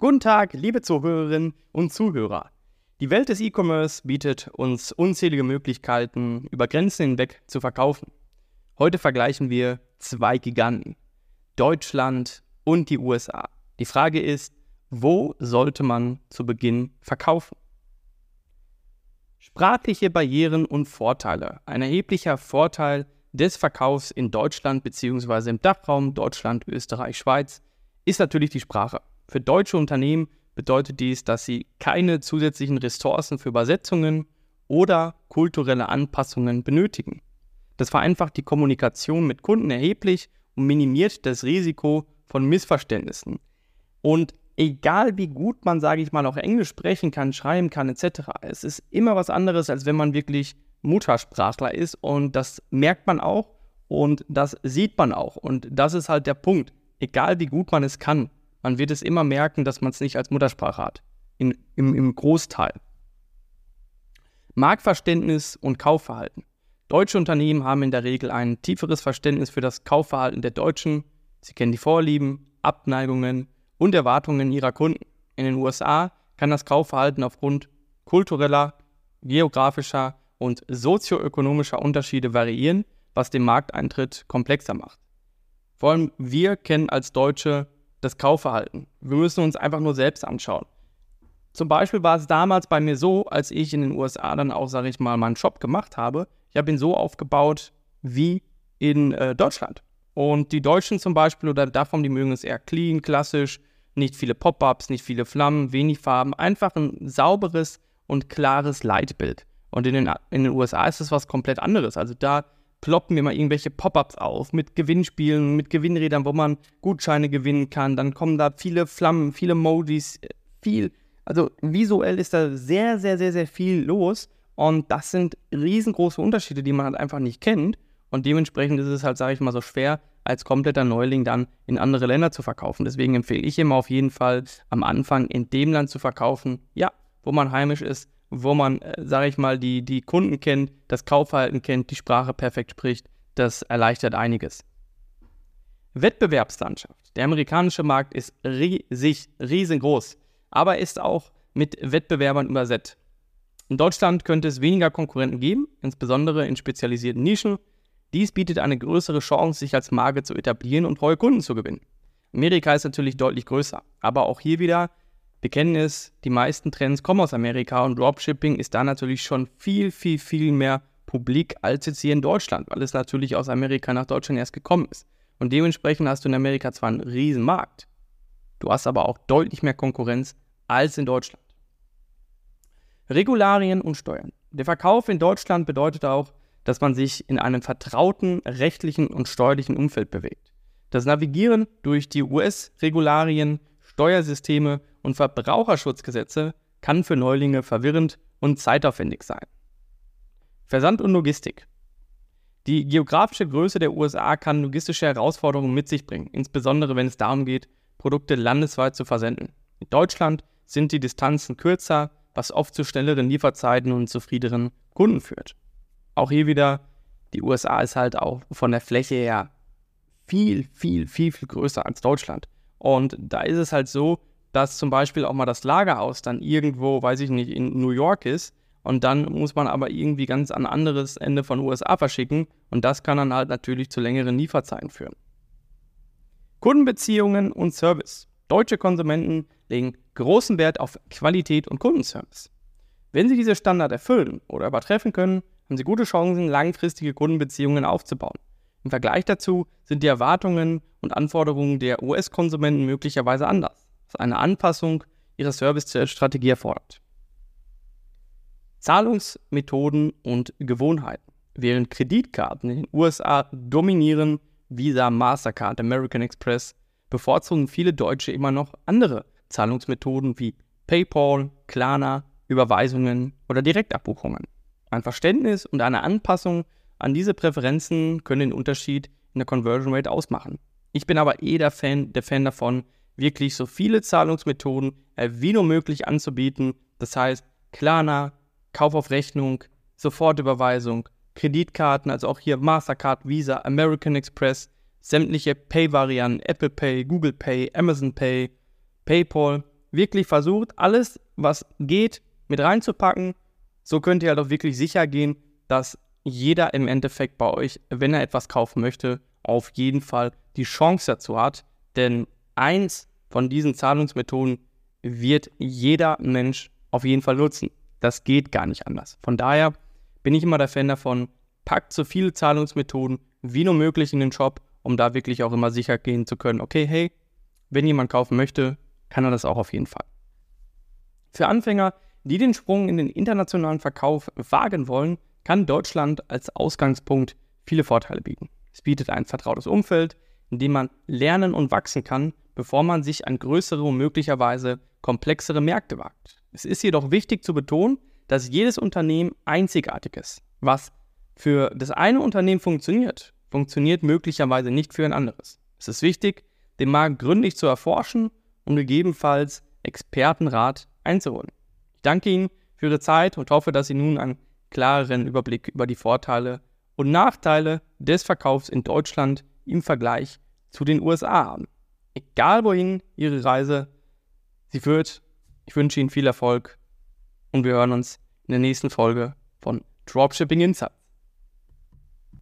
Guten Tag, liebe Zuhörerinnen und Zuhörer. Die Welt des E-Commerce bietet uns unzählige Möglichkeiten, über Grenzen hinweg zu verkaufen. Heute vergleichen wir zwei Giganten, Deutschland und die USA. Die Frage ist, wo sollte man zu Beginn verkaufen? Sprachliche Barrieren und Vorteile. Ein erheblicher Vorteil des Verkaufs in Deutschland bzw. im Dachraum Deutschland, Österreich, Schweiz ist natürlich die Sprache. Für deutsche Unternehmen bedeutet dies, dass sie keine zusätzlichen Ressourcen für Übersetzungen oder kulturelle Anpassungen benötigen. Das vereinfacht die Kommunikation mit Kunden erheblich und minimiert das Risiko von Missverständnissen. Und egal wie gut man, sage ich mal, auch Englisch sprechen kann, schreiben kann, etc., es ist immer was anderes, als wenn man wirklich Muttersprachler ist und das merkt man auch und das sieht man auch. Und das ist halt der Punkt. Egal wie gut man es kann, man wird es immer merken, dass man es nicht als Muttersprache hat. In, im, Im Großteil. Marktverständnis und Kaufverhalten. Deutsche Unternehmen haben in der Regel ein tieferes Verständnis für das Kaufverhalten der Deutschen. Sie kennen die Vorlieben, Abneigungen und Erwartungen ihrer Kunden. In den USA kann das Kaufverhalten aufgrund kultureller, geografischer und sozioökonomischer Unterschiede variieren, was den Markteintritt komplexer macht. Vor allem wir kennen als Deutsche das Kaufverhalten. Wir müssen uns einfach nur selbst anschauen. Zum Beispiel war es damals bei mir so, als ich in den USA dann auch, sage ich mal, meinen Shop gemacht habe. Ich habe ihn so aufgebaut wie in äh, Deutschland. Und die Deutschen zum Beispiel oder davon, die mögen es eher clean, klassisch, nicht viele Pop-ups, nicht viele Flammen, wenig Farben, einfach ein sauberes und klares Leitbild. Und in den, in den USA ist es was komplett anderes. Also da ploppen mir mal irgendwelche Pop-ups auf mit Gewinnspielen, mit Gewinnrädern, wo man Gutscheine gewinnen kann. Dann kommen da viele Flammen, viele Emojis, viel. Also visuell ist da sehr, sehr, sehr, sehr viel los. Und das sind riesengroße Unterschiede, die man halt einfach nicht kennt. Und dementsprechend ist es halt, sage ich mal, so schwer, als kompletter Neuling dann in andere Länder zu verkaufen. Deswegen empfehle ich immer auf jeden Fall am Anfang in dem Land zu verkaufen, ja, wo man heimisch ist, wo man, äh, sage ich mal, die, die Kunden kennt, das Kaufverhalten kennt, die Sprache perfekt spricht, das erleichtert einiges. Wettbewerbslandschaft. Der amerikanische Markt ist riesig, riesengroß, aber ist auch mit Wettbewerbern übersät. In Deutschland könnte es weniger Konkurrenten geben, insbesondere in spezialisierten Nischen. Dies bietet eine größere Chance, sich als Marke zu etablieren und treue Kunden zu gewinnen. Amerika ist natürlich deutlich größer, aber auch hier wieder wir kennen es, die meisten Trends kommen aus Amerika und Dropshipping ist da natürlich schon viel, viel, viel mehr publik als jetzt hier in Deutschland, weil es natürlich aus Amerika nach Deutschland erst gekommen ist. Und dementsprechend hast du in Amerika zwar einen riesen Markt, du hast aber auch deutlich mehr Konkurrenz als in Deutschland. Regularien und Steuern. Der Verkauf in Deutschland bedeutet auch, dass man sich in einem vertrauten rechtlichen und steuerlichen Umfeld bewegt. Das Navigieren durch die US-Regularien, Steuersysteme und Verbraucherschutzgesetze kann für Neulinge verwirrend und zeitaufwendig sein. Versand und Logistik. Die geografische Größe der USA kann logistische Herausforderungen mit sich bringen, insbesondere wenn es darum geht, Produkte landesweit zu versenden. In Deutschland sind die Distanzen kürzer, was oft zu schnelleren Lieferzeiten und zufriedeneren Kunden führt. Auch hier wieder, die USA ist halt auch von der Fläche her viel, viel, viel, viel größer als Deutschland. Und da ist es halt so, dass zum Beispiel auch mal das Lagerhaus dann irgendwo, weiß ich nicht, in New York ist und dann muss man aber irgendwie ganz an anderes Ende von USA verschicken und das kann dann halt natürlich zu längeren Lieferzeiten führen. Kundenbeziehungen und Service. Deutsche Konsumenten legen großen Wert auf Qualität und Kundenservice. Wenn sie diese Standard erfüllen oder übertreffen können, haben sie gute Chancen, langfristige Kundenbeziehungen aufzubauen. Im Vergleich dazu sind die Erwartungen und Anforderungen der US-Konsumenten möglicherweise anders was eine Anpassung ihrer Service-Strategie erfordert. Zahlungsmethoden und Gewohnheiten. Während Kreditkarten in den USA dominieren, Visa, Mastercard, American Express, bevorzugen viele Deutsche immer noch andere Zahlungsmethoden wie PayPal, Klarna, Überweisungen oder Direktabbuchungen. Ein Verständnis und eine Anpassung an diese Präferenzen können den Unterschied in der Conversion Rate ausmachen. Ich bin aber eh der Fan, der Fan davon, wirklich so viele Zahlungsmethoden äh, wie nur möglich anzubieten. Das heißt, Klarna, Kauf auf Rechnung, Sofortüberweisung, Kreditkarten, also auch hier Mastercard, Visa, American Express, sämtliche Pay-Varianten, Apple Pay, Google Pay, Amazon Pay, PayPal wirklich versucht, alles, was geht, mit reinzupacken. So könnt ihr halt auch wirklich sicher gehen, dass jeder im Endeffekt bei euch, wenn er etwas kaufen möchte, auf jeden Fall die Chance dazu hat. Denn eins von diesen Zahlungsmethoden wird jeder Mensch auf jeden Fall nutzen. Das geht gar nicht anders. Von daher bin ich immer der Fan davon, packt so viele Zahlungsmethoden wie nur möglich in den Shop, um da wirklich auch immer sicher gehen zu können, okay, hey, wenn jemand kaufen möchte, kann er das auch auf jeden Fall. Für Anfänger, die den Sprung in den internationalen Verkauf wagen wollen, kann Deutschland als Ausgangspunkt viele Vorteile bieten. Es bietet ein vertrautes Umfeld, in dem man lernen und wachsen kann, bevor man sich an größere und möglicherweise komplexere Märkte wagt. Es ist jedoch wichtig zu betonen, dass jedes Unternehmen einzigartig ist. Was für das eine Unternehmen funktioniert, funktioniert möglicherweise nicht für ein anderes. Es ist wichtig, den Markt gründlich zu erforschen und gegebenenfalls Expertenrat einzuholen. Ich danke Ihnen für Ihre Zeit und hoffe, dass Sie nun einen klareren Überblick über die Vorteile und Nachteile des Verkaufs in Deutschland im Vergleich zu den USA haben. Egal wohin Ihre Reise sie führt, ich wünsche Ihnen viel Erfolg und wir hören uns in der nächsten Folge von Dropshipping Insight.